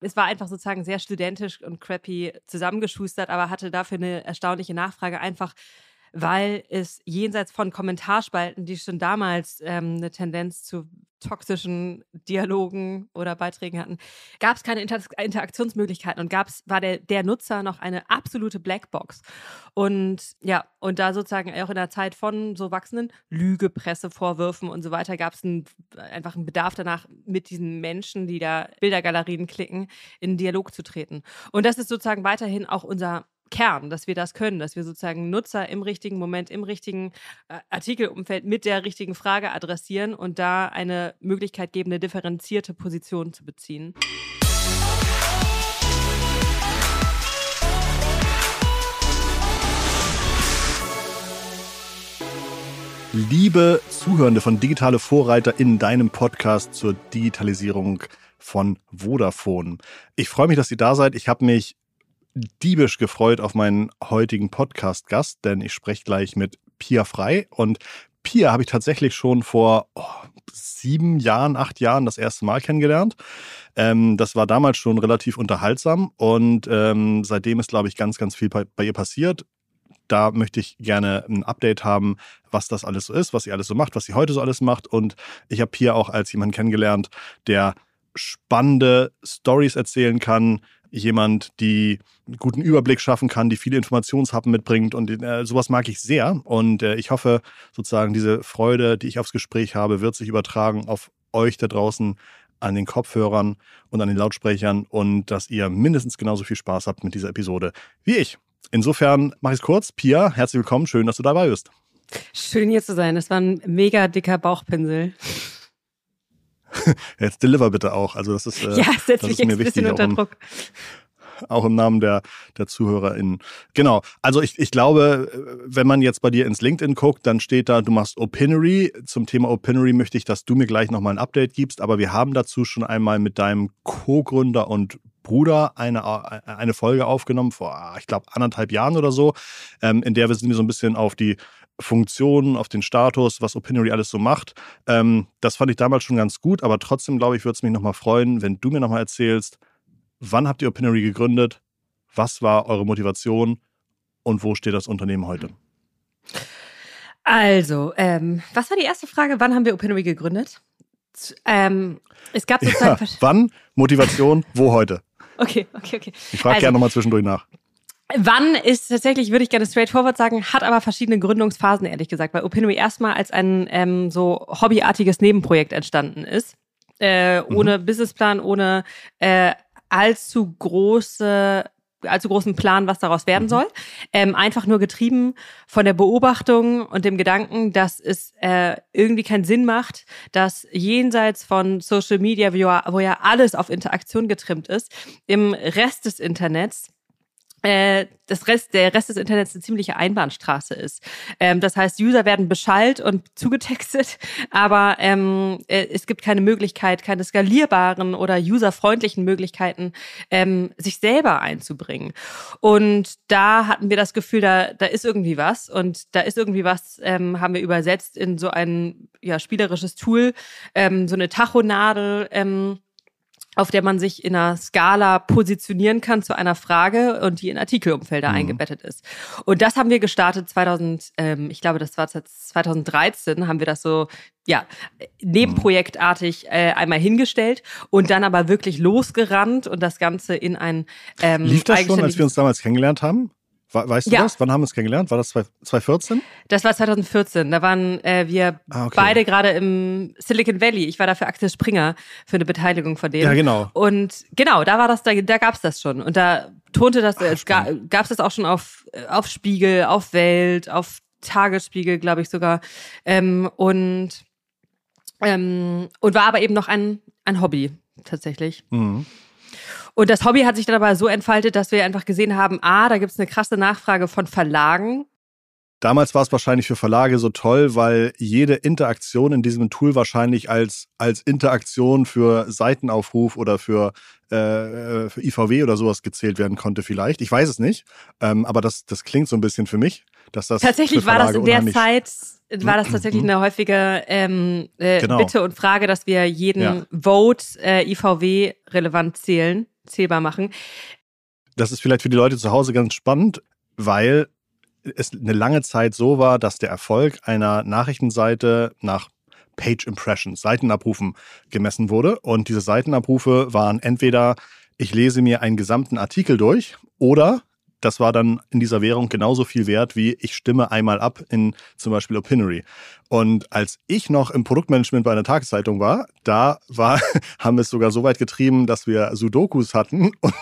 Es war einfach sozusagen sehr studentisch und crappy zusammengeschustert, aber hatte dafür eine erstaunliche Nachfrage, einfach weil es jenseits von Kommentarspalten, die schon damals ähm, eine Tendenz zu toxischen Dialogen oder Beiträgen hatten, gab es keine Inter Interaktionsmöglichkeiten und gab's, war der, der Nutzer noch eine absolute Blackbox. Und ja, und da sozusagen auch in der Zeit von so wachsenden Lügepressevorwürfen und so weiter gab es ein, einfach einen Bedarf danach, mit diesen Menschen, die da Bildergalerien klicken, in Dialog zu treten. Und das ist sozusagen weiterhin auch unser Kern, dass wir das können, dass wir sozusagen Nutzer im richtigen Moment, im richtigen äh, Artikelumfeld mit der richtigen Frage adressieren und da eine Möglichkeit geben, eine differenzierte Position zu beziehen. Liebe Zuhörende von Digitale Vorreiter in deinem Podcast zur Digitalisierung von Vodafone. Ich freue mich, dass ihr da seid. Ich habe mich diebisch gefreut auf meinen heutigen Podcast-Gast, denn ich spreche gleich mit Pia Frei. Und Pia habe ich tatsächlich schon vor oh, sieben Jahren, acht Jahren das erste Mal kennengelernt. Ähm, das war damals schon relativ unterhaltsam und ähm, seitdem ist, glaube ich, ganz, ganz viel bei, bei ihr passiert. Da möchte ich gerne ein Update haben, was das alles so ist, was sie alles so macht, was sie heute so alles macht. Und ich habe Pia auch als jemanden kennengelernt, der spannende Stories erzählen kann, jemand, die einen guten Überblick schaffen kann, die viele Informationshappen mitbringt und äh, sowas mag ich sehr. Und äh, ich hoffe sozusagen, diese Freude, die ich aufs Gespräch habe, wird sich übertragen auf euch da draußen an den Kopfhörern und an den Lautsprechern und dass ihr mindestens genauso viel Spaß habt mit dieser Episode wie ich. Insofern mache ich es kurz. Pia, herzlich willkommen. Schön, dass du dabei bist. Schön hier zu sein. Das war ein mega dicker Bauchpinsel. Jetzt deliver bitte auch. Also das ist, äh, ja, setz das ist mir wichtig. Unter auch, im, Druck. auch im Namen der, der ZuhörerInnen. Genau. Also ich, ich glaube, wenn man jetzt bei dir ins LinkedIn guckt, dann steht da, du machst Opinory. Zum Thema Opinory möchte ich, dass du mir gleich nochmal ein Update gibst. Aber wir haben dazu schon einmal mit deinem Co-Gründer und Bruder eine, eine Folge aufgenommen vor, ich glaube, anderthalb Jahren oder so, ähm, in der wir sind so ein bisschen auf die Funktionen, auf den Status, was Opinory alles so macht. Ähm, das fand ich damals schon ganz gut, aber trotzdem, glaube ich, würde es mich nochmal freuen, wenn du mir nochmal erzählst, wann habt ihr Opinory gegründet, was war eure Motivation und wo steht das Unternehmen heute? Also, ähm, was war die erste Frage? Wann haben wir Opinory gegründet? Ähm, es gab sozusagen. Ja, wann? Motivation? wo heute? Okay, okay, okay. Ich frage also, gerne nochmal zwischendurch nach. Wann ist tatsächlich, würde ich gerne straightforward sagen, hat aber verschiedene Gründungsphasen, ehrlich gesagt, weil Opinory erstmal als ein ähm, so hobbyartiges Nebenprojekt entstanden ist. Äh, ohne mhm. Businessplan, ohne äh, allzu große allzu großen Plan, was daraus werden mhm. soll. Ähm, einfach nur getrieben von der Beobachtung und dem Gedanken, dass es äh, irgendwie keinen Sinn macht, dass jenseits von Social Media, wo wo ja alles auf Interaktion getrimmt ist, im Rest des Internets das Rest, der Rest des Internets eine ziemliche Einbahnstraße ist. Ähm, das heißt, User werden beschallt und zugetextet, aber ähm, äh, es gibt keine Möglichkeit, keine skalierbaren oder userfreundlichen Möglichkeiten, ähm, sich selber einzubringen. Und da hatten wir das Gefühl, da, da ist irgendwie was und da ist irgendwie was, ähm, haben wir übersetzt in so ein ja, spielerisches Tool, ähm, so eine Tachonadel. Auf der man sich in einer Skala positionieren kann zu einer Frage und die in Artikelumfelder mhm. eingebettet ist. Und das haben wir gestartet 2000, ähm, ich glaube, das war 2013, haben wir das so, ja, nebenprojektartig äh, einmal hingestellt und dann aber wirklich losgerannt und das Ganze in ein ähm, Lief das schon, als wir uns damals kennengelernt haben? Weißt du ja. das? Wann haben wir uns kennengelernt? War das 2014? Das war 2014. Da waren äh, wir ah, okay. beide gerade im Silicon Valley. Ich war da für Axel Springer für eine Beteiligung von denen. Ja, genau. Und genau, da war das, da, da gab es das schon. Und da tonte das, äh, gab es das auch schon auf, äh, auf Spiegel, auf Welt, auf Tagesspiegel, glaube ich sogar. Ähm, und, ähm, und war aber eben noch ein, ein Hobby tatsächlich. Mhm. Und das Hobby hat sich dann aber so entfaltet, dass wir einfach gesehen haben, ah, da gibt es eine krasse Nachfrage von Verlagen. Damals war es wahrscheinlich für Verlage so toll, weil jede Interaktion in diesem Tool wahrscheinlich als, als Interaktion für Seitenaufruf oder für, äh, für IVW oder sowas gezählt werden konnte vielleicht. Ich weiß es nicht, ähm, aber das, das klingt so ein bisschen für mich, dass das Tatsächlich war das in der Zeit war das tatsächlich eine häufige ähm, äh, genau. Bitte und Frage, dass wir jeden ja. Vote äh, IVW relevant zählen zählbar machen. Das ist vielleicht für die Leute zu Hause ganz spannend, weil es eine lange Zeit so war, dass der Erfolg einer Nachrichtenseite nach Page Impressions, Seitenabrufen gemessen wurde. Und diese Seitenabrufe waren entweder, ich lese mir einen gesamten Artikel durch oder das war dann in dieser Währung genauso viel wert wie ich stimme einmal ab in zum Beispiel Opinory. Und als ich noch im Produktmanagement bei einer Tageszeitung war, da war, haben wir es sogar so weit getrieben, dass wir Sudokus hatten und,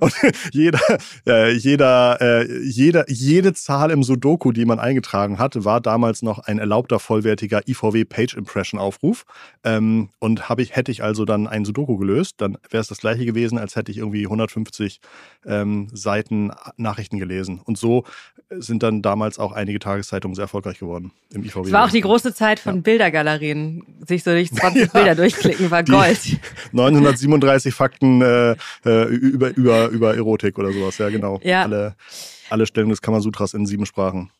und jeder, äh, jeder, äh, jeder, jede Zahl im Sudoku, die man eingetragen hat, war damals noch ein erlaubter vollwertiger IVW Page Impression Aufruf. Ähm, und habe ich, hätte ich also dann ein Sudoku gelöst, dann wäre es das gleiche gewesen, als hätte ich irgendwie 150 ähm, Seiten Nachrichten gelesen. Und so sind dann damals auch einige Tageszeitungen sehr erfolgreich geworden im IVW. Es war auch die große Zeit von ja. Bildergalerien. Sich so durch 20 ja, Bilder durchklicken war Gold. 937 Fakten äh, äh, über, über, über Erotik oder sowas. Ja, genau. Ja. Alle, alle Stellungen des Kamasutras in sieben Sprachen.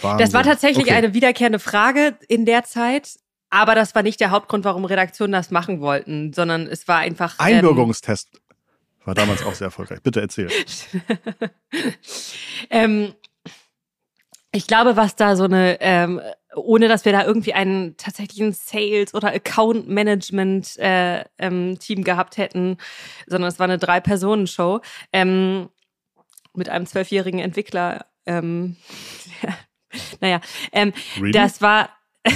Wahnsinn. Das war tatsächlich okay. eine wiederkehrende Frage in der Zeit. Aber das war nicht der Hauptgrund, warum Redaktionen das machen wollten, sondern es war einfach. Ähm, Einbürgerungstest. Ähm, war damals auch sehr erfolgreich. Bitte erzähl. ähm, ich glaube, was da so eine, ähm, ohne dass wir da irgendwie einen tatsächlichen Sales- oder Account-Management-Team äh, ähm, gehabt hätten, sondern es war eine Drei-Personen-Show ähm, mit einem zwölfjährigen Entwickler. Ähm, naja, ähm, really? das war.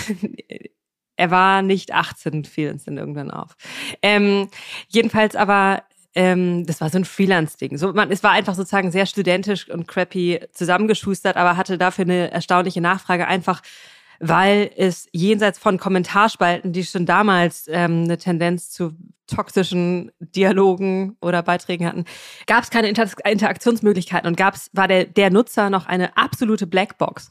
er war nicht 18, fiel uns dann irgendwann auf. Ähm, jedenfalls aber ähm, das war so ein Freelance-Ding. So, man, es war einfach sozusagen sehr studentisch und crappy zusammengeschustert, aber hatte dafür eine erstaunliche Nachfrage, einfach weil es jenseits von Kommentarspalten, die schon damals ähm, eine Tendenz zu toxischen Dialogen oder Beiträgen hatten, gab es keine Inter Interaktionsmöglichkeiten und gab's, war der, der Nutzer noch eine absolute Blackbox.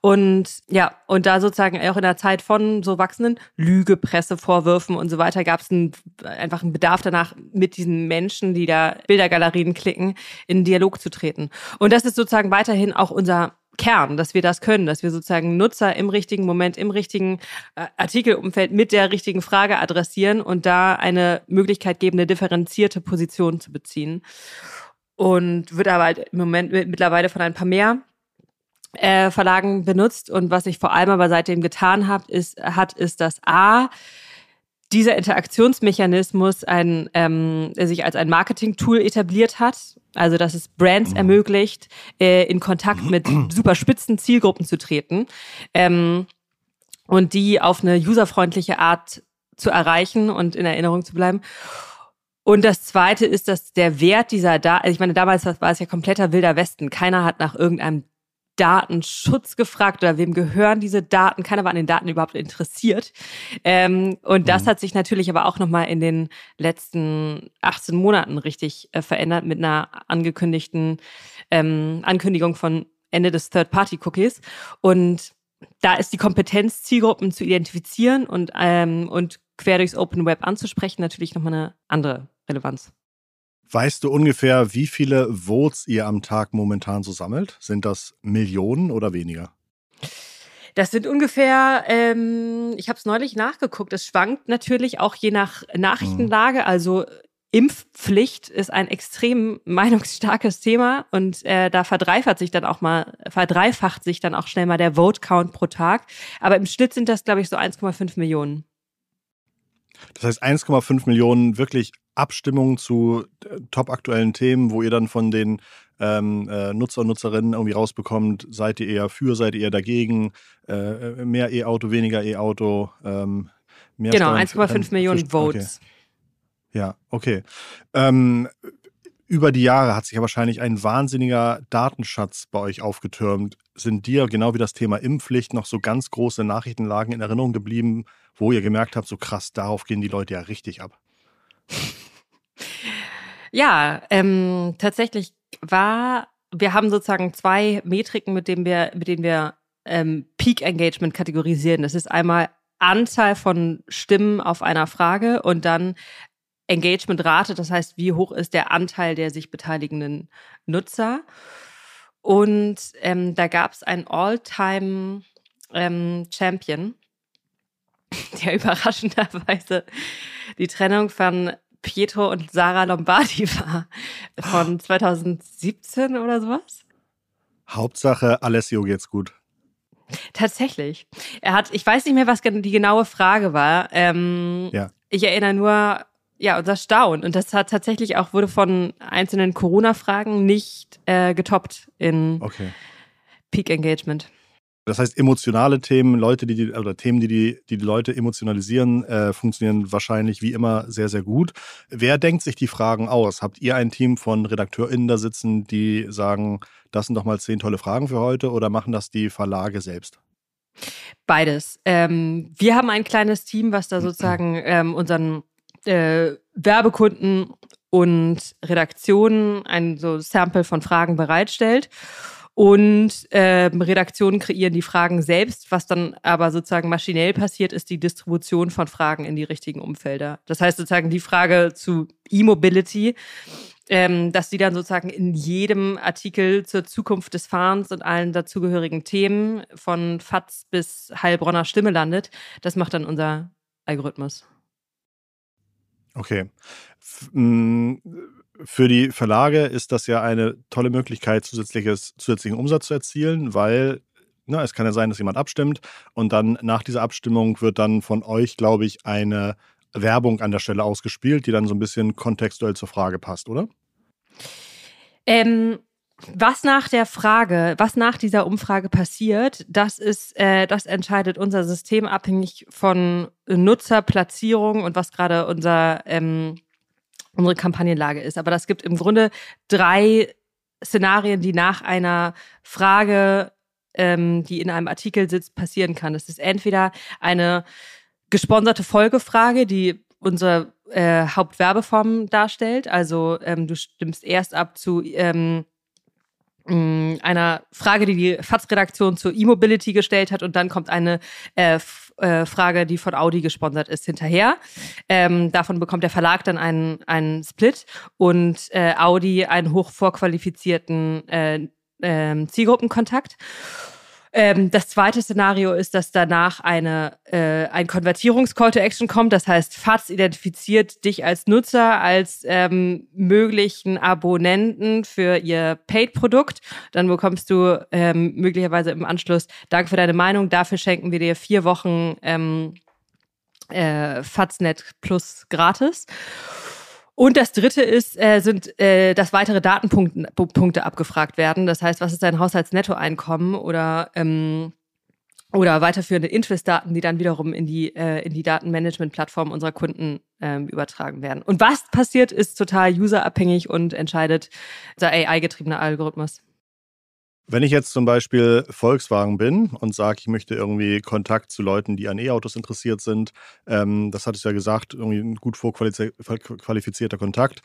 Und ja, und da sozusagen auch in der Zeit von so wachsenden Lügepressevorwürfen und so weiter gab es ein, einfach einen Bedarf danach, mit diesen Menschen, die da Bildergalerien klicken, in Dialog zu treten. Und das ist sozusagen weiterhin auch unser Kern, dass wir das können, dass wir sozusagen Nutzer im richtigen Moment, im richtigen äh, Artikelumfeld mit der richtigen Frage adressieren und da eine Möglichkeit geben, eine differenzierte Position zu beziehen. Und wird aber halt im Moment mittlerweile von ein paar mehr äh, Verlagen benutzt. Und was ich vor allem aber seitdem getan habe, ist, hat, ist, dass A, dieser Interaktionsmechanismus ein, ähm, sich als ein Marketing-Tool etabliert hat. Also, dass es Brands mhm. ermöglicht, äh, in Kontakt mit super spitzen Zielgruppen zu treten ähm, und die auf eine userfreundliche Art zu erreichen und in Erinnerung zu bleiben. Und das Zweite ist, dass der Wert dieser da, also ich meine, damals war es ja kompletter wilder Westen. Keiner hat nach irgendeinem Datenschutz gefragt oder wem gehören diese Daten. Keiner war an den Daten überhaupt interessiert. Ähm, und das mhm. hat sich natürlich aber auch nochmal in den letzten 18 Monaten richtig äh, verändert mit einer angekündigten ähm, Ankündigung von Ende des Third-Party-Cookies. Und da ist die Kompetenz, Zielgruppen zu identifizieren und, ähm, und quer durchs Open Web anzusprechen, natürlich nochmal eine andere Relevanz. Weißt du ungefähr, wie viele Votes ihr am Tag momentan so sammelt? Sind das Millionen oder weniger? Das sind ungefähr, ähm, ich habe es neulich nachgeguckt, es schwankt natürlich auch je nach Nachrichtenlage. Mhm. Also Impfpflicht ist ein extrem meinungsstarkes Thema und äh, da verdreifacht sich dann auch mal, verdreifacht sich dann auch schnell mal der Vote Count pro Tag. Aber im Schnitt sind das, glaube ich, so 1,5 Millionen. Das heißt 1,5 Millionen wirklich Abstimmungen zu äh, top aktuellen Themen, wo ihr dann von den ähm, äh, Nutzer und Nutzerinnen irgendwie rausbekommt, seid ihr eher für, seid ihr eher dagegen, äh, mehr E-Auto, weniger E-Auto, ähm, mehr Genau, 1,5 Millionen für, Votes. Okay. Ja, okay. Ähm, über die Jahre hat sich ja wahrscheinlich ein wahnsinniger Datenschatz bei euch aufgetürmt. Sind dir, genau wie das Thema Impfpflicht, noch so ganz große Nachrichtenlagen in Erinnerung geblieben, wo ihr gemerkt habt, so krass, darauf gehen die Leute ja richtig ab? Ja, ähm, tatsächlich war, wir haben sozusagen zwei Metriken, mit denen wir, mit denen wir ähm, Peak Engagement kategorisieren. Das ist einmal Anzahl von Stimmen auf einer Frage und dann Engagement-Rate, das heißt, wie hoch ist der Anteil der sich beteiligenden Nutzer. Und ähm, da gab es einen All-Time ähm, Champion, der überraschenderweise die Trennung von Pietro und Sarah Lombardi war. Von 2017 oder sowas. Hauptsache, Alessio geht's gut. Tatsächlich. Er hat, ich weiß nicht mehr, was die genaue Frage war. Ähm, ja. Ich erinnere nur, ja, unser Staunen. Und das hat tatsächlich auch, wurde von einzelnen Corona-Fragen nicht äh, getoppt in okay. Peak Engagement. Das heißt, emotionale Themen, Leute, die, die oder Themen, die die, die, die Leute emotionalisieren, äh, funktionieren wahrscheinlich wie immer sehr, sehr gut. Wer denkt sich die Fragen aus? Habt ihr ein Team von RedakteurInnen da sitzen, die sagen, das sind doch mal zehn tolle Fragen für heute oder machen das die Verlage selbst? Beides. Ähm, wir haben ein kleines Team, was da sozusagen ähm, unseren äh, Werbekunden und Redaktionen ein so Sample von Fragen bereitstellt. Und äh, Redaktionen kreieren die Fragen selbst. Was dann aber sozusagen maschinell passiert, ist die Distribution von Fragen in die richtigen Umfelder. Das heißt sozusagen die Frage zu E-Mobility, ähm, dass die dann sozusagen in jedem Artikel zur Zukunft des Fahrens und allen dazugehörigen Themen von FATS bis Heilbronner Stimme landet. Das macht dann unser Algorithmus. Okay. Für die Verlage ist das ja eine tolle Möglichkeit, zusätzliches, zusätzlichen Umsatz zu erzielen, weil na, ne, es kann ja sein, dass jemand abstimmt und dann nach dieser Abstimmung wird dann von euch, glaube ich, eine Werbung an der Stelle ausgespielt, die dann so ein bisschen kontextuell zur Frage passt, oder? Ähm, was nach der Frage, was nach dieser Umfrage passiert, das ist, äh, das entscheidet unser System abhängig von Nutzerplatzierung und was gerade unser ähm, unsere Kampagnenlage ist. Aber das gibt im Grunde drei Szenarien, die nach einer Frage, ähm, die in einem Artikel sitzt, passieren kann. Das ist entweder eine gesponserte Folgefrage, die unsere äh, Hauptwerbeform darstellt. Also ähm, du stimmst erst ab zu ähm, einer Frage, die die FATS-Redaktion zur E-Mobility gestellt hat und dann kommt eine äh, äh, Frage, die von Audi gesponsert ist, hinterher. Ähm, davon bekommt der Verlag dann einen, einen Split und äh, Audi einen hoch vorqualifizierten äh, äh, Zielgruppenkontakt. Ähm, das zweite Szenario ist, dass danach eine, äh, ein Konvertierungs-Call to Action kommt. Das heißt, FATS identifiziert dich als Nutzer, als ähm, möglichen Abonnenten für ihr Paid-Produkt. Dann bekommst du ähm, möglicherweise im Anschluss Dank für deine Meinung. Dafür schenken wir dir vier Wochen ähm, äh, FATSnet Plus gratis. Und das dritte ist, äh, sind, äh, dass weitere Datenpunkte abgefragt werden. Das heißt, was ist dein Haushaltsnettoeinkommen oder ähm, oder weiterführende Interest-Daten, die dann wiederum in die, äh, in die Datenmanagement-Plattform unserer Kunden ähm, übertragen werden. Und was passiert, ist total userabhängig und entscheidet der AI-getriebene Algorithmus. Wenn ich jetzt zum Beispiel Volkswagen bin und sage, ich möchte irgendwie Kontakt zu Leuten, die an E-Autos interessiert sind, ähm, das hattest du ja gesagt, irgendwie ein gut vorqualifizierter Kontakt.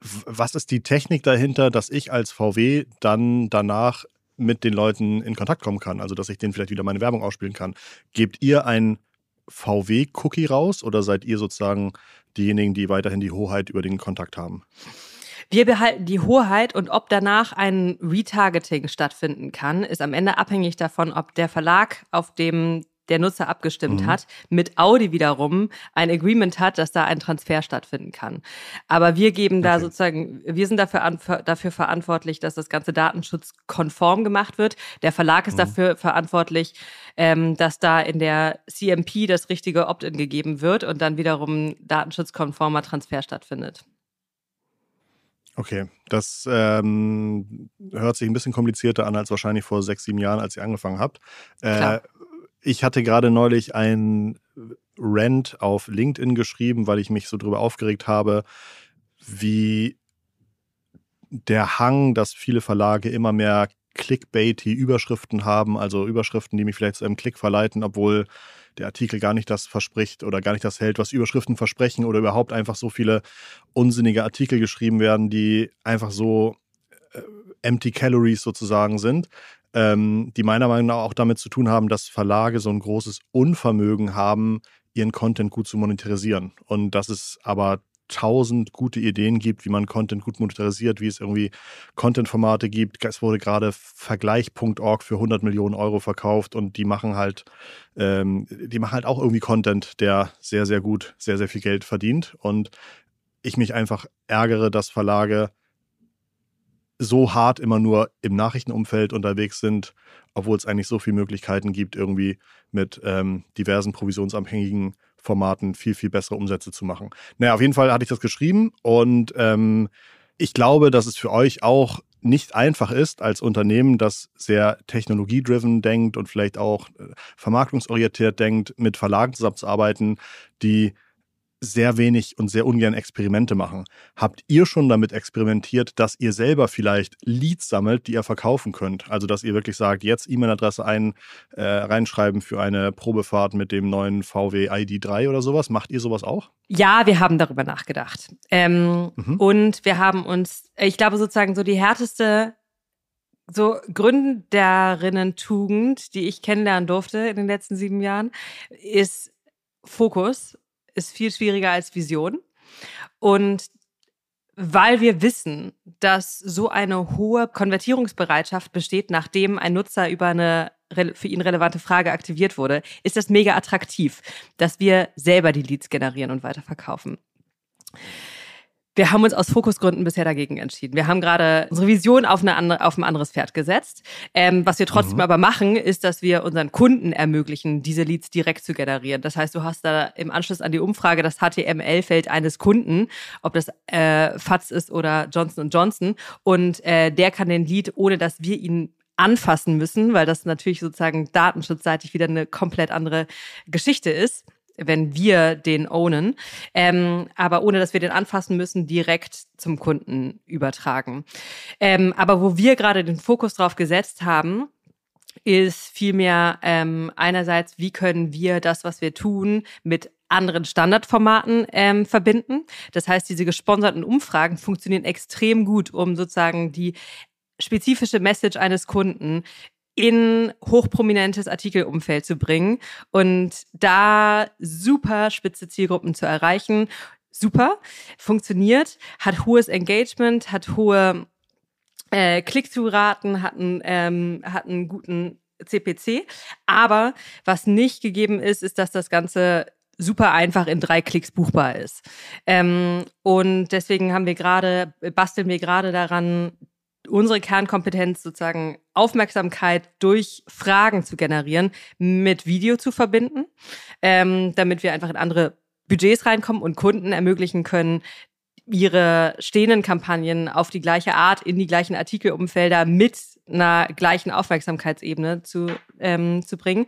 Was ist die Technik dahinter, dass ich als VW dann danach mit den Leuten in Kontakt kommen kann? Also, dass ich denen vielleicht wieder meine Werbung ausspielen kann. Gebt ihr ein VW-Cookie raus oder seid ihr sozusagen diejenigen, die weiterhin die Hoheit über den Kontakt haben? Wir behalten die Hoheit und ob danach ein Retargeting stattfinden kann, ist am Ende abhängig davon, ob der Verlag, auf dem der Nutzer abgestimmt mhm. hat, mit Audi wiederum ein Agreement hat, dass da ein Transfer stattfinden kann. Aber wir geben da okay. sozusagen, wir sind dafür, dafür verantwortlich, dass das Ganze datenschutzkonform gemacht wird. Der Verlag ist mhm. dafür verantwortlich, ähm, dass da in der CMP das richtige Opt-in gegeben wird und dann wiederum datenschutzkonformer Transfer stattfindet. Okay, das ähm, hört sich ein bisschen komplizierter an als wahrscheinlich vor sechs, sieben Jahren, als ihr angefangen habt. Äh, ich hatte gerade neulich ein Rant auf LinkedIn geschrieben, weil ich mich so drüber aufgeregt habe, wie der Hang, dass viele Verlage immer mehr clickbaity Überschriften haben, also Überschriften, die mich vielleicht zu einem Klick verleiten, obwohl der Artikel gar nicht das verspricht oder gar nicht das hält, was Überschriften versprechen oder überhaupt einfach so viele unsinnige Artikel geschrieben werden, die einfach so äh, empty calories sozusagen sind, ähm, die meiner Meinung nach auch damit zu tun haben, dass Verlage so ein großes Unvermögen haben, ihren Content gut zu monetarisieren. Und das ist aber tausend gute Ideen gibt, wie man Content gut monetarisiert, wie es irgendwie Content-Formate gibt. Es wurde gerade Vergleich.org für 100 Millionen Euro verkauft und die machen halt, ähm, die machen halt auch irgendwie Content, der sehr, sehr gut, sehr, sehr viel Geld verdient. Und ich mich einfach ärgere, dass Verlage so hart immer nur im Nachrichtenumfeld unterwegs sind, obwohl es eigentlich so viele Möglichkeiten gibt, irgendwie mit ähm, diversen provisionsabhängigen Formaten viel, viel bessere Umsätze zu machen. Naja, auf jeden Fall hatte ich das geschrieben und ähm, ich glaube, dass es für euch auch nicht einfach ist, als Unternehmen, das sehr technologiedriven denkt und vielleicht auch äh, vermarktungsorientiert denkt, mit Verlagen zusammenzuarbeiten, die sehr wenig und sehr ungern Experimente machen. Habt ihr schon damit experimentiert, dass ihr selber vielleicht Leads sammelt, die ihr verkaufen könnt? Also, dass ihr wirklich sagt, jetzt E-Mail-Adresse ein, äh, reinschreiben für eine Probefahrt mit dem neuen VW ID3 oder sowas. Macht ihr sowas auch? Ja, wir haben darüber nachgedacht. Ähm, mhm. Und wir haben uns, ich glaube sozusagen so die härteste so Gründerinnen-Tugend, die ich kennenlernen durfte in den letzten sieben Jahren, ist Fokus ist viel schwieriger als Vision. Und weil wir wissen, dass so eine hohe Konvertierungsbereitschaft besteht, nachdem ein Nutzer über eine für ihn relevante Frage aktiviert wurde, ist das mega attraktiv, dass wir selber die Leads generieren und weiterverkaufen. Wir haben uns aus Fokusgründen bisher dagegen entschieden. Wir haben gerade unsere Vision auf, eine andere, auf ein anderes Pferd gesetzt. Ähm, was wir trotzdem mhm. aber machen, ist, dass wir unseren Kunden ermöglichen, diese Leads direkt zu generieren. Das heißt, du hast da im Anschluss an die Umfrage das HTML-Feld eines Kunden, ob das äh, FATS ist oder Johnson Johnson. Und äh, der kann den Lead, ohne dass wir ihn anfassen müssen, weil das natürlich sozusagen datenschutzseitig wieder eine komplett andere Geschichte ist wenn wir den ownen, ähm, aber ohne dass wir den anfassen müssen, direkt zum Kunden übertragen. Ähm, aber wo wir gerade den Fokus drauf gesetzt haben, ist vielmehr ähm, einerseits, wie können wir das, was wir tun, mit anderen Standardformaten ähm, verbinden. Das heißt, diese gesponserten Umfragen funktionieren extrem gut, um sozusagen die spezifische Message eines Kunden in hochprominentes Artikelumfeld zu bringen und da super spitze Zielgruppen zu erreichen. Super, funktioniert, hat hohes Engagement, hat hohe äh, Click-through-Raten, hat, einen, ähm, hat einen guten CPC. Aber was nicht gegeben ist, ist, dass das Ganze super einfach in drei Klicks buchbar ist. Ähm, und deswegen haben wir gerade, basteln wir gerade daran, unsere Kernkompetenz sozusagen Aufmerksamkeit durch Fragen zu generieren, mit Video zu verbinden, ähm, damit wir einfach in andere Budgets reinkommen und Kunden ermöglichen können, ihre stehenden Kampagnen auf die gleiche Art in die gleichen Artikelumfelder mit einer gleichen Aufmerksamkeitsebene zu, ähm, zu bringen.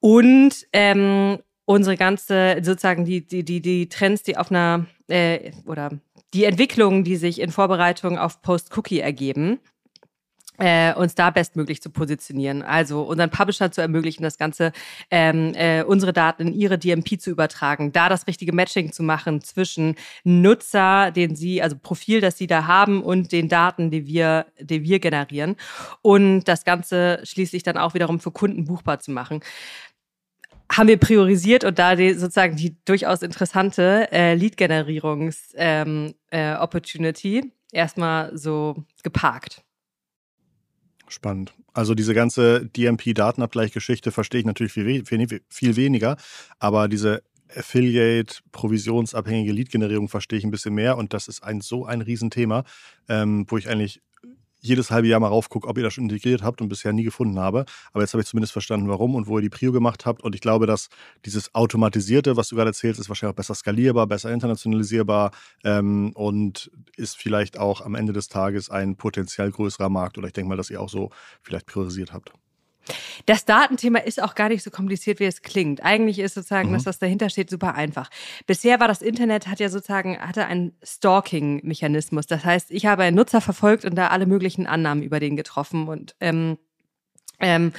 Und ähm, unsere ganze, sozusagen die, die, die, die Trends, die auf einer, äh, oder die Entwicklungen, die sich in Vorbereitung auf Post-Cookie ergeben, äh, uns da bestmöglich zu positionieren. Also unseren Publisher zu ermöglichen, das Ganze, ähm, äh, unsere Daten in ihre DMP zu übertragen, da das richtige Matching zu machen zwischen Nutzer, den sie, also Profil, das sie da haben und den Daten, die wir, die wir generieren und das Ganze schließlich dann auch wiederum für Kunden buchbar zu machen haben wir priorisiert und da die, sozusagen die durchaus interessante äh, Lead-Generierungs-Opportunity ähm, äh, erstmal so geparkt. Spannend. Also diese ganze DMP-Datenabgleichgeschichte verstehe ich natürlich viel, viel, viel weniger, aber diese Affiliate-provisionsabhängige Lead-Generierung verstehe ich ein bisschen mehr und das ist ein so ein Riesenthema, ähm, wo ich eigentlich jedes halbe Jahr mal raufgucke, ob ihr das schon integriert habt und bisher nie gefunden habe. Aber jetzt habe ich zumindest verstanden, warum und wo ihr die Prio gemacht habt. Und ich glaube, dass dieses Automatisierte, was du gerade erzählst, ist wahrscheinlich auch besser skalierbar, besser internationalisierbar ähm, und ist vielleicht auch am Ende des Tages ein potenziell größerer Markt. Oder ich denke mal, dass ihr auch so vielleicht priorisiert habt. Das Datenthema ist auch gar nicht so kompliziert, wie es klingt. Eigentlich ist sozusagen, mhm. das dahinter steht, super einfach. Bisher war das Internet, hat ja sozusagen, hatte einen Stalking-Mechanismus. Das heißt, ich habe einen Nutzer verfolgt und da alle möglichen Annahmen über den getroffen und ähm, ähm,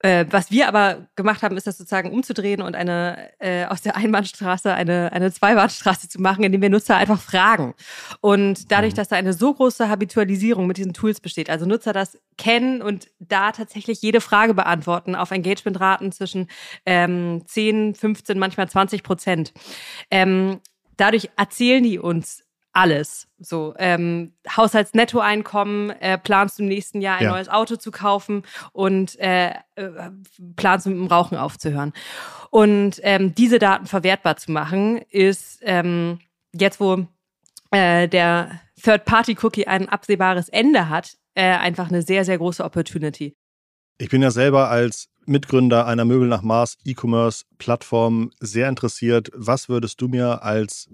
äh, was wir aber gemacht haben, ist das sozusagen umzudrehen und eine äh, aus der Einbahnstraße eine, eine Zweibahnstraße zu machen, indem wir Nutzer einfach fragen. Und dadurch, mhm. dass da eine so große Habitualisierung mit diesen Tools besteht, also Nutzer das kennen und da tatsächlich jede Frage beantworten auf Engagementraten zwischen ähm, 10, 15, manchmal 20 Prozent. Ähm, dadurch erzählen die uns alles. So, ähm, Haushaltsnettoeinkommen, äh, planst du im nächsten Jahr ein ja. neues Auto zu kaufen und äh, äh, planst mit dem Rauchen aufzuhören. Und ähm, diese Daten verwertbar zu machen, ist ähm, jetzt, wo äh, der Third-Party-Cookie ein absehbares Ende hat, äh, einfach eine sehr, sehr große Opportunity. Ich bin ja selber als Mitgründer einer Möbel nach Mars E-Commerce-Plattform sehr interessiert. Was würdest du mir als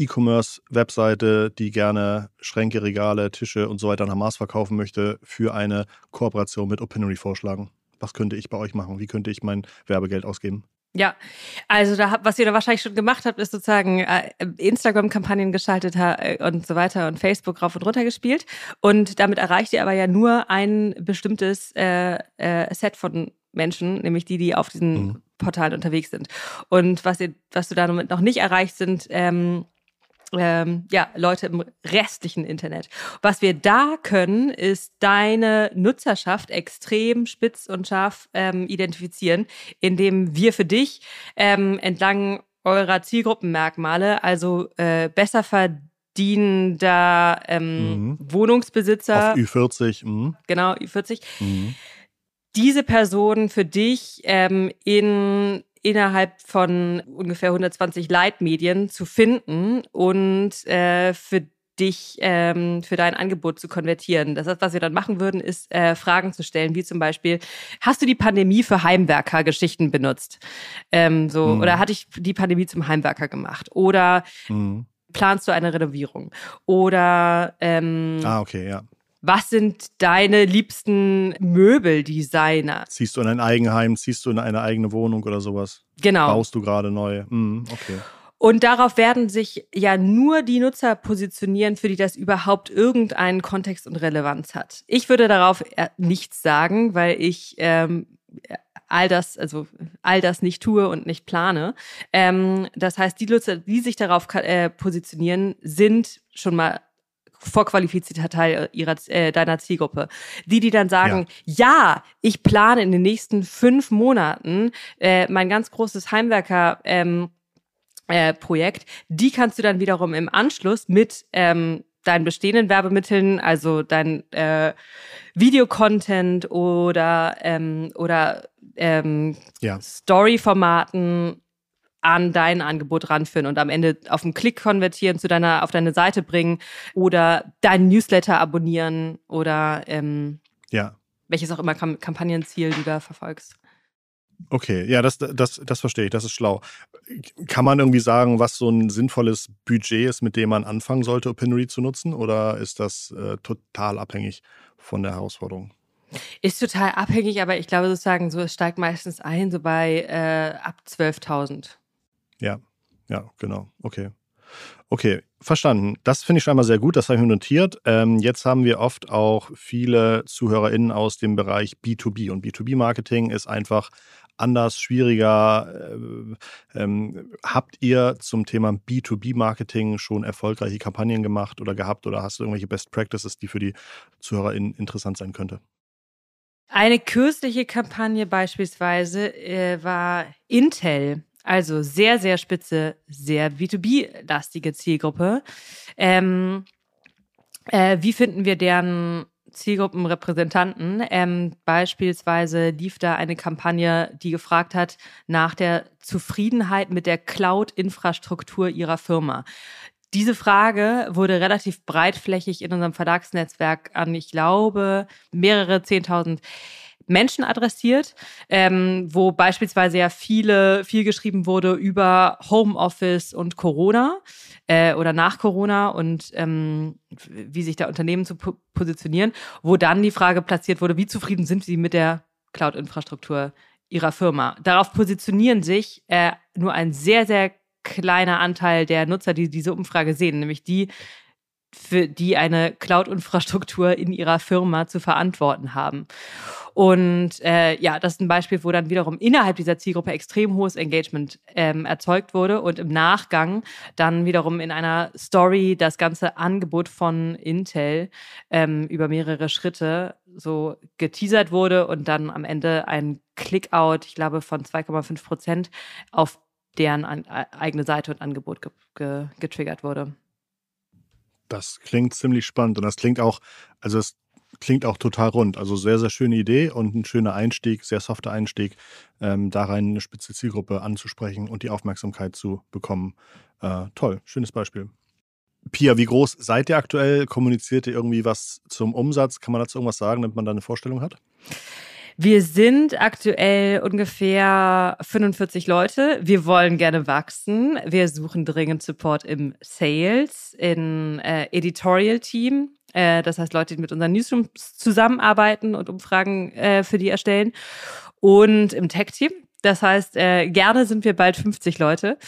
E-Commerce-Webseite, die gerne Schränke, Regale, Tische und so weiter nach Mars verkaufen möchte, für eine Kooperation mit Opinory vorschlagen? Was könnte ich bei euch machen? Wie könnte ich mein Werbegeld ausgeben? Ja, also da, was ihr da wahrscheinlich schon gemacht habt, ist sozusagen äh, Instagram-Kampagnen geschaltet äh, und so weiter und Facebook rauf und runter gespielt. Und damit erreicht ihr aber ja nur ein bestimmtes äh, äh, Set von Menschen, nämlich die, die auf diesen mhm. Portalen unterwegs sind. Und was ihr, was du damit noch nicht erreicht, sind ähm, ähm, ja, Leute im restlichen Internet. Was wir da können, ist deine Nutzerschaft extrem spitz und scharf ähm, identifizieren, indem wir für dich ähm, entlang eurer Zielgruppenmerkmale, also äh, besser verdienender ähm, mhm. Wohnungsbesitzer. Auf Ü40. Mhm. Genau, Ü40. Mhm. Diese Personen für dich ähm, in innerhalb von ungefähr 120 Leitmedien zu finden und äh, für dich ähm, für dein Angebot zu konvertieren. Das heißt, was wir dann machen würden, ist äh, Fragen zu stellen, wie zum Beispiel: Hast du die Pandemie für Heimwerker-Geschichten benutzt? Ähm, so mhm. oder hatte ich die Pandemie zum Heimwerker gemacht? Oder mhm. planst du eine Renovierung? Oder ähm, ah okay ja was sind deine liebsten Möbeldesigner? Ziehst du in ein Eigenheim, ziehst du in eine eigene Wohnung oder sowas? Genau. Baust du gerade neu? Mhm, okay. Und darauf werden sich ja nur die Nutzer positionieren, für die das überhaupt irgendeinen Kontext und Relevanz hat. Ich würde darauf nichts sagen, weil ich ähm, all das, also all das nicht tue und nicht plane. Ähm, das heißt, die Nutzer, die sich darauf äh, positionieren, sind schon mal vorqualifizierter Teil ihrer, äh, deiner Zielgruppe. Die, die dann sagen, ja. ja. ich plane in den nächsten fünf Monaten äh, mein ganz großes Heimwerker ähm, äh, Projekt, die kannst du dann wiederum im Anschluss mit ähm, deinen bestehenden Werbemitteln, also dein äh, Videocontent oder ähm, oder ähm, ja. Story-Formaten an dein Angebot ranführen und am Ende auf einen Klick konvertieren, zu deiner, auf deine Seite bringen oder deinen Newsletter abonnieren oder ähm, ja. welches auch immer Kam Kampagnenziel du da verfolgst. Okay, ja, das, das, das verstehe ich, das ist schlau. Kann man irgendwie sagen, was so ein sinnvolles Budget ist, mit dem man anfangen sollte, Opinory zu nutzen? Oder ist das äh, total abhängig von der Herausforderung? Ist total abhängig, aber ich glaube sozusagen, so es steigt meistens ein, so bei äh, ab 12.000. Ja, ja, genau. Okay. Okay, verstanden. Das finde ich schon einmal sehr gut, das habe ich mir notiert. Ähm, jetzt haben wir oft auch viele ZuhörerInnen aus dem Bereich B2B und B2B-Marketing ist einfach anders, schwieriger. Äh, ähm, habt ihr zum Thema B2B-Marketing schon erfolgreiche Kampagnen gemacht oder gehabt oder hast du irgendwelche Best Practices, die für die ZuhörerInnen interessant sein könnte? Eine kürzliche Kampagne beispielsweise äh, war Intel also sehr, sehr spitze, sehr B2B-lastige Zielgruppe. Ähm, äh, wie finden wir deren Zielgruppenrepräsentanten? Ähm, beispielsweise lief da eine Kampagne, die gefragt hat nach der Zufriedenheit mit der Cloud-Infrastruktur ihrer Firma. Diese Frage wurde relativ breitflächig in unserem Verlagsnetzwerk an, ich glaube, mehrere Zehntausend Menschen adressiert, ähm, wo beispielsweise ja viele, viel geschrieben wurde über Homeoffice und Corona äh, oder nach Corona und ähm, wie sich da Unternehmen zu positionieren, wo dann die Frage platziert wurde, wie zufrieden sind sie mit der Cloud-Infrastruktur ihrer Firma. Darauf positionieren sich äh, nur ein sehr, sehr kleiner Anteil der Nutzer, die diese Umfrage sehen, nämlich die, für die eine Cloud-Infrastruktur in ihrer Firma zu verantworten haben. Und äh, ja, das ist ein Beispiel, wo dann wiederum innerhalb dieser Zielgruppe extrem hohes Engagement ähm, erzeugt wurde und im Nachgang dann wiederum in einer Story das ganze Angebot von Intel ähm, über mehrere Schritte so geteasert wurde und dann am Ende ein Clickout, ich glaube, von 2,5 Prozent auf deren an, äh, eigene Seite und Angebot ge ge getriggert wurde. Das klingt ziemlich spannend und das klingt auch, also es klingt auch total rund. Also sehr, sehr schöne Idee und ein schöner Einstieg, sehr softer Einstieg, ähm, da rein eine spitze Zielgruppe anzusprechen und die Aufmerksamkeit zu bekommen. Äh, toll, schönes Beispiel. Pia, wie groß seid ihr aktuell? Kommuniziert ihr irgendwie was zum Umsatz? Kann man dazu irgendwas sagen, damit man da eine Vorstellung hat? Wir sind aktuell ungefähr 45 Leute. Wir wollen gerne wachsen. Wir suchen dringend Support im Sales, im äh, Editorial-Team. Äh, das heißt Leute, die mit unseren Newsrooms zusammenarbeiten und Umfragen äh, für die erstellen. Und im Tech-Team. Das heißt, äh, gerne sind wir bald 50 Leute.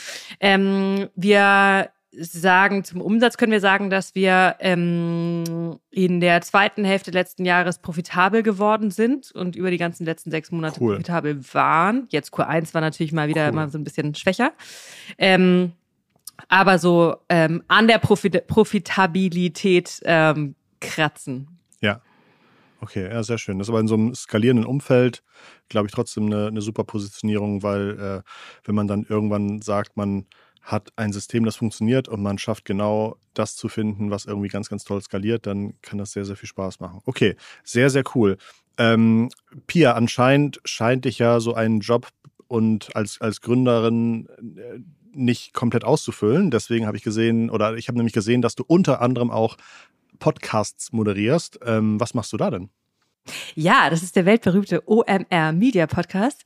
Ähm, wir sagen, zum Umsatz können wir sagen, dass wir ähm, in der zweiten Hälfte letzten Jahres profitabel geworden sind und über die ganzen letzten sechs Monate cool. profitabel waren. Jetzt Q1 war natürlich mal wieder cool. mal so ein bisschen schwächer. Ähm, aber so ähm, an der Profit Profitabilität ähm, kratzen. Ja. Okay, ja, sehr schön. Das ist aber in so einem skalierenden Umfeld, glaube ich, trotzdem eine, eine super Positionierung, weil äh, wenn man dann irgendwann sagt, man hat ein System, das funktioniert und man schafft genau das zu finden, was irgendwie ganz, ganz toll skaliert, dann kann das sehr, sehr viel Spaß machen. Okay, sehr, sehr cool. Ähm, Pia, anscheinend scheint dich ja so einen Job und als, als Gründerin äh, nicht komplett auszufüllen. Deswegen habe ich gesehen, oder ich habe nämlich gesehen, dass du unter anderem auch Podcasts moderierst. Ähm, was machst du da denn? Ja, das ist der weltberühmte OMR Media Podcast,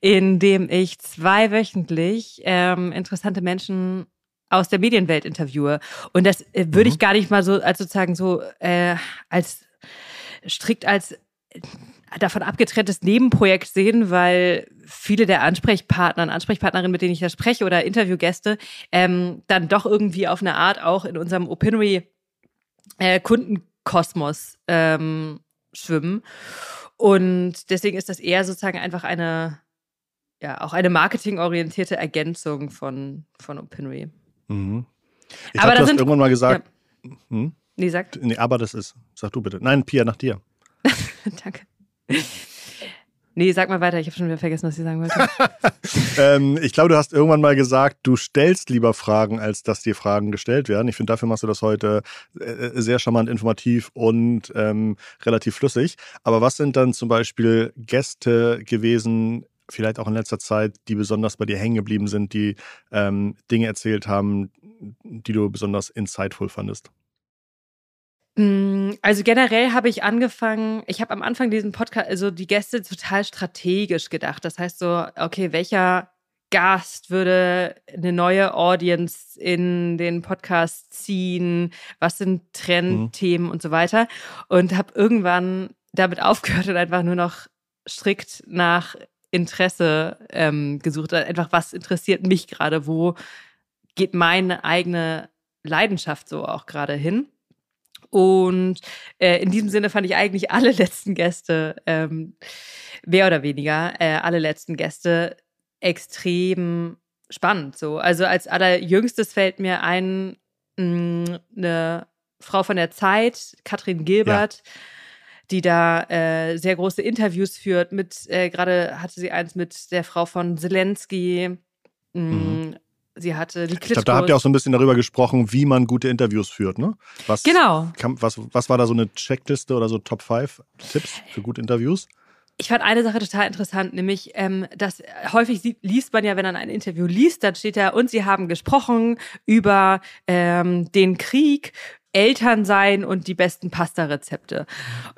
in dem ich zweiwöchentlich ähm, interessante Menschen aus der Medienwelt interviewe. Und das äh, würde mhm. ich gar nicht mal so als sozusagen so äh, als strikt als davon abgetrenntes Nebenprojekt sehen, weil viele der Ansprechpartner und Ansprechpartnerinnen, mit denen ich da spreche oder Interviewgäste, ähm, dann doch irgendwie auf eine Art auch in unserem Opinory äh, Kundenkosmos ähm, schwimmen. Und deswegen ist das eher sozusagen einfach eine, ja, auch eine marketingorientierte Ergänzung von, von Opinory. Mhm. Ich aber glaub, du hast irgendwann mal gesagt. Ja. Hm? Nee, sag. Nee, aber das ist. Sag du bitte. Nein, Pia, nach dir. Danke. Nee, sag mal weiter, ich habe schon wieder vergessen, was ich sagen wollte. ähm, ich glaube, du hast irgendwann mal gesagt, du stellst lieber Fragen, als dass dir Fragen gestellt werden. Ich finde, dafür machst du das heute äh, sehr charmant, informativ und ähm, relativ flüssig. Aber was sind dann zum Beispiel Gäste gewesen, vielleicht auch in letzter Zeit, die besonders bei dir hängen geblieben sind, die ähm, Dinge erzählt haben, die du besonders insightful fandest? Mm, also generell habe ich angefangen, ich habe am Anfang diesen Podcast, also die Gäste total strategisch gedacht. Das heißt so, okay, welcher Gast würde eine neue Audience in den Podcast ziehen? Was sind Trendthemen mhm. und so weiter? Und habe irgendwann damit aufgehört und einfach nur noch strikt nach Interesse ähm, gesucht. Einfach, was interessiert mich gerade? Wo geht meine eigene Leidenschaft so auch gerade hin? Und äh, in diesem Sinne fand ich eigentlich alle letzten Gäste, ähm, mehr oder weniger, äh, alle letzten Gäste extrem spannend. So. Also als allerjüngstes fällt mir ein, mh, mm, eine Frau von der Zeit, Katrin Gilbert, ja. die da äh, sehr große Interviews führt. Mit äh, gerade hatte sie eins mit der Frau von Zelensky. Mh, mhm. Sie hatte die Klitschko. Ich glaube, da habt ihr auch so ein bisschen darüber gesprochen, wie man gute Interviews führt, ne? Was, genau. Kam, was, was war da so eine Checkliste oder so Top 5 Tipps für gute Interviews? Ich fand eine Sache total interessant, nämlich, ähm, dass häufig liest man ja, wenn man ein Interview liest, dann steht da, und sie haben gesprochen über ähm, den Krieg, Eltern sein und die besten Pasta-Rezepte.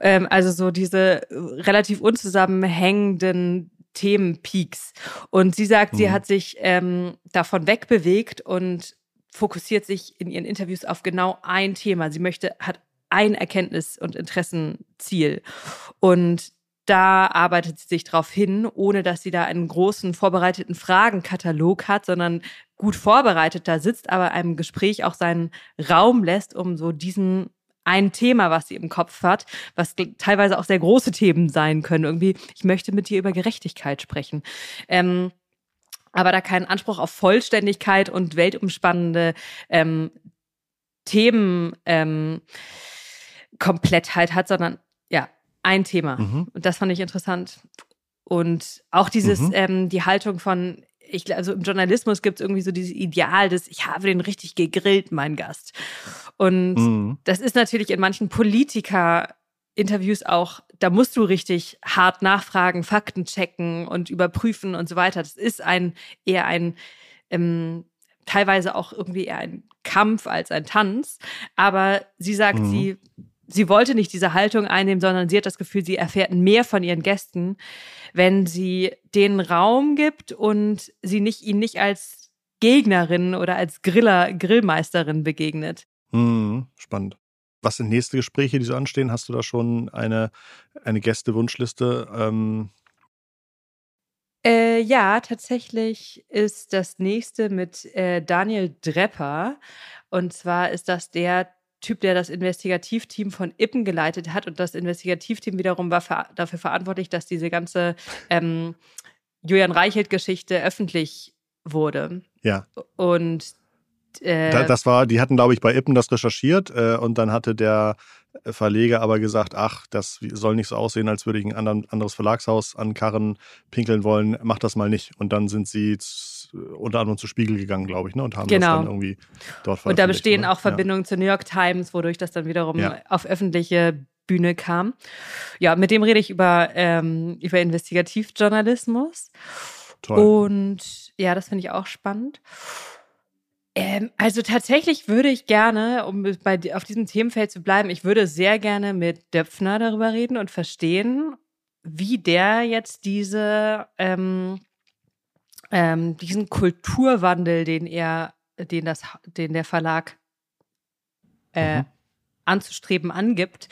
Ähm, also so diese relativ unzusammenhängenden Themenpeaks. Und sie sagt, mhm. sie hat sich ähm, davon wegbewegt und fokussiert sich in ihren Interviews auf genau ein Thema. Sie möchte, hat ein Erkenntnis- und Interessenziel. Und da arbeitet sie sich darauf hin, ohne dass sie da einen großen vorbereiteten Fragenkatalog hat, sondern gut vorbereitet da sitzt, aber einem Gespräch auch seinen Raum lässt, um so diesen ein Thema, was sie im Kopf hat, was teilweise auch sehr große Themen sein können. Irgendwie, ich möchte mit dir über Gerechtigkeit sprechen. Ähm, aber da keinen Anspruch auf Vollständigkeit und weltumspannende ähm, Themen ähm, Komplettheit hat, sondern ja, ein Thema. Mhm. Und das fand ich interessant. Und auch dieses, mhm. ähm, die Haltung von, ich, also im Journalismus gibt es irgendwie so dieses Ideal des, ich habe den richtig gegrillt, mein Gast. Und mhm. das ist natürlich in manchen Politiker Interviews auch, da musst du richtig hart nachfragen, Fakten checken und überprüfen und so weiter. Das ist ein eher ein ähm, teilweise auch irgendwie eher ein Kampf als ein Tanz. Aber sie sagt, mhm. sie sie wollte nicht diese Haltung einnehmen, sondern sie hat das Gefühl, sie erfährt mehr von ihren Gästen, wenn sie den Raum gibt und sie nicht ihnen nicht als Gegnerin oder als Griller, Grillmeisterin begegnet. Mhm, spannend. Was sind nächste Gespräche, die so anstehen? Hast du da schon eine, eine Gästewunschliste? Ähm äh, ja, tatsächlich ist das nächste mit äh, Daniel Drepper. Und zwar ist das der Typ, der das Investigativteam von Ippen geleitet hat. Und das Investigativteam wiederum war ver dafür verantwortlich, dass diese ganze ähm, Julian Reichelt-Geschichte öffentlich wurde. Ja. Und äh, das war, die hatten, glaube ich, bei Ippen das recherchiert äh, und dann hatte der Verleger aber gesagt, ach, das soll nicht so aussehen, als würde ich ein anderen, anderes Verlagshaus an Karren pinkeln wollen, mach das mal nicht. Und dann sind sie unter anderem zu Spiegel gegangen, glaube ich, ne? und haben genau. das dann irgendwie dort Und da bestehen oder? auch Verbindungen ja. zur New York Times, wodurch das dann wiederum ja. auf öffentliche Bühne kam. Ja, mit dem rede ich über, ähm, über Investigativjournalismus. Toll. Und ja, das finde ich auch spannend. Ähm, also tatsächlich würde ich gerne, um bei, auf diesem Themenfeld zu bleiben, ich würde sehr gerne mit Döpfner darüber reden und verstehen, wie der jetzt diese, ähm, ähm, diesen Kulturwandel, den er, den das, den der Verlag äh, mhm. anzustreben angibt,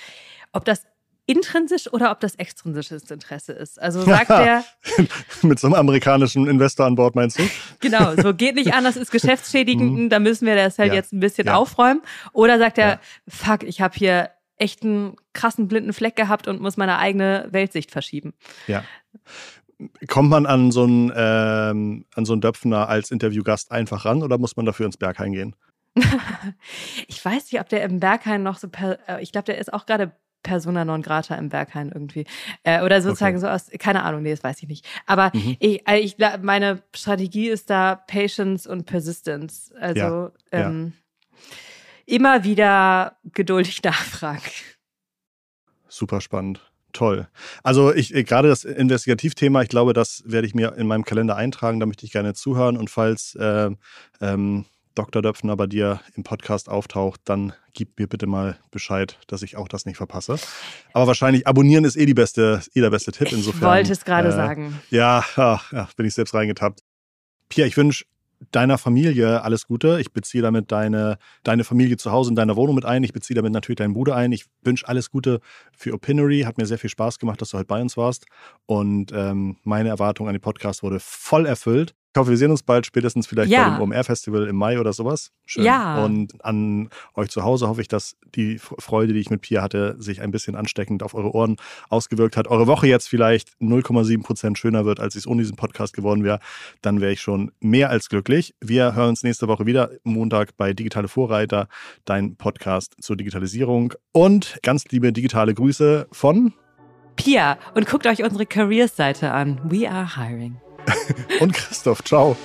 ob das intrinsisch oder ob das extrinsisches Interesse ist. Also sagt er. Mit so einem amerikanischen Investor an Bord meinst du? Genau, so geht nicht anders, ist geschäftsschädigend, mhm. da müssen wir das halt ja. jetzt ein bisschen ja. aufräumen. Oder sagt er, ja. fuck, ich habe hier echt einen krassen blinden Fleck gehabt und muss meine eigene Weltsicht verschieben. Ja. Kommt man an so einen, ähm, an so einen Döpfner als Interviewgast einfach ran oder muss man dafür ins Berghain gehen? ich weiß nicht, ob der im Berghain noch so, per, äh, ich glaube, der ist auch gerade Persona non grata im Berghain irgendwie. Äh, oder sozusagen okay. so aus, keine Ahnung, nee, das weiß ich nicht. Aber mhm. ich, äh, ich, meine Strategie ist da Patience und Persistence. Also ja. Ähm, ja. immer wieder geduldig nachfragen. Super spannend. Toll. Also ich äh, gerade das Investigativthema, ich glaube, das werde ich mir in meinem Kalender eintragen, da möchte ich gerne zuhören. Und falls äh, ähm, Dr. Döpfner bei dir im Podcast auftaucht, dann gib mir bitte mal Bescheid, dass ich auch das nicht verpasse. Aber wahrscheinlich abonnieren ist eh die beste, eh der beste Tipp. Insofern. Ich wollte es gerade äh, sagen. Ja, ach, ja, bin ich selbst reingetappt. Pia, ich wünsche deiner Familie alles Gute. Ich beziehe damit deine, deine Familie zu Hause in deiner Wohnung mit ein. Ich beziehe damit natürlich deinen Bruder ein. Ich wünsche alles Gute für Opinory. Hat mir sehr viel Spaß gemacht, dass du heute bei uns warst. Und ähm, meine Erwartung an den Podcast wurde voll erfüllt. Ich hoffe, wir sehen uns bald, spätestens vielleicht ja. bei dem OMR-Festival im Mai oder sowas. Schön. Ja. Und an euch zu Hause hoffe ich, dass die Freude, die ich mit Pia hatte, sich ein bisschen ansteckend auf eure Ohren ausgewirkt hat. Eure Woche jetzt vielleicht 0,7 Prozent schöner wird, als es ohne diesen Podcast geworden wäre. Dann wäre ich schon mehr als glücklich. Wir hören uns nächste Woche wieder, Montag bei Digitale Vorreiter, dein Podcast zur Digitalisierung. Und ganz liebe digitale Grüße von Pia. Und guckt euch unsere Careers-Seite an. We are hiring. Und Christoph, ciao.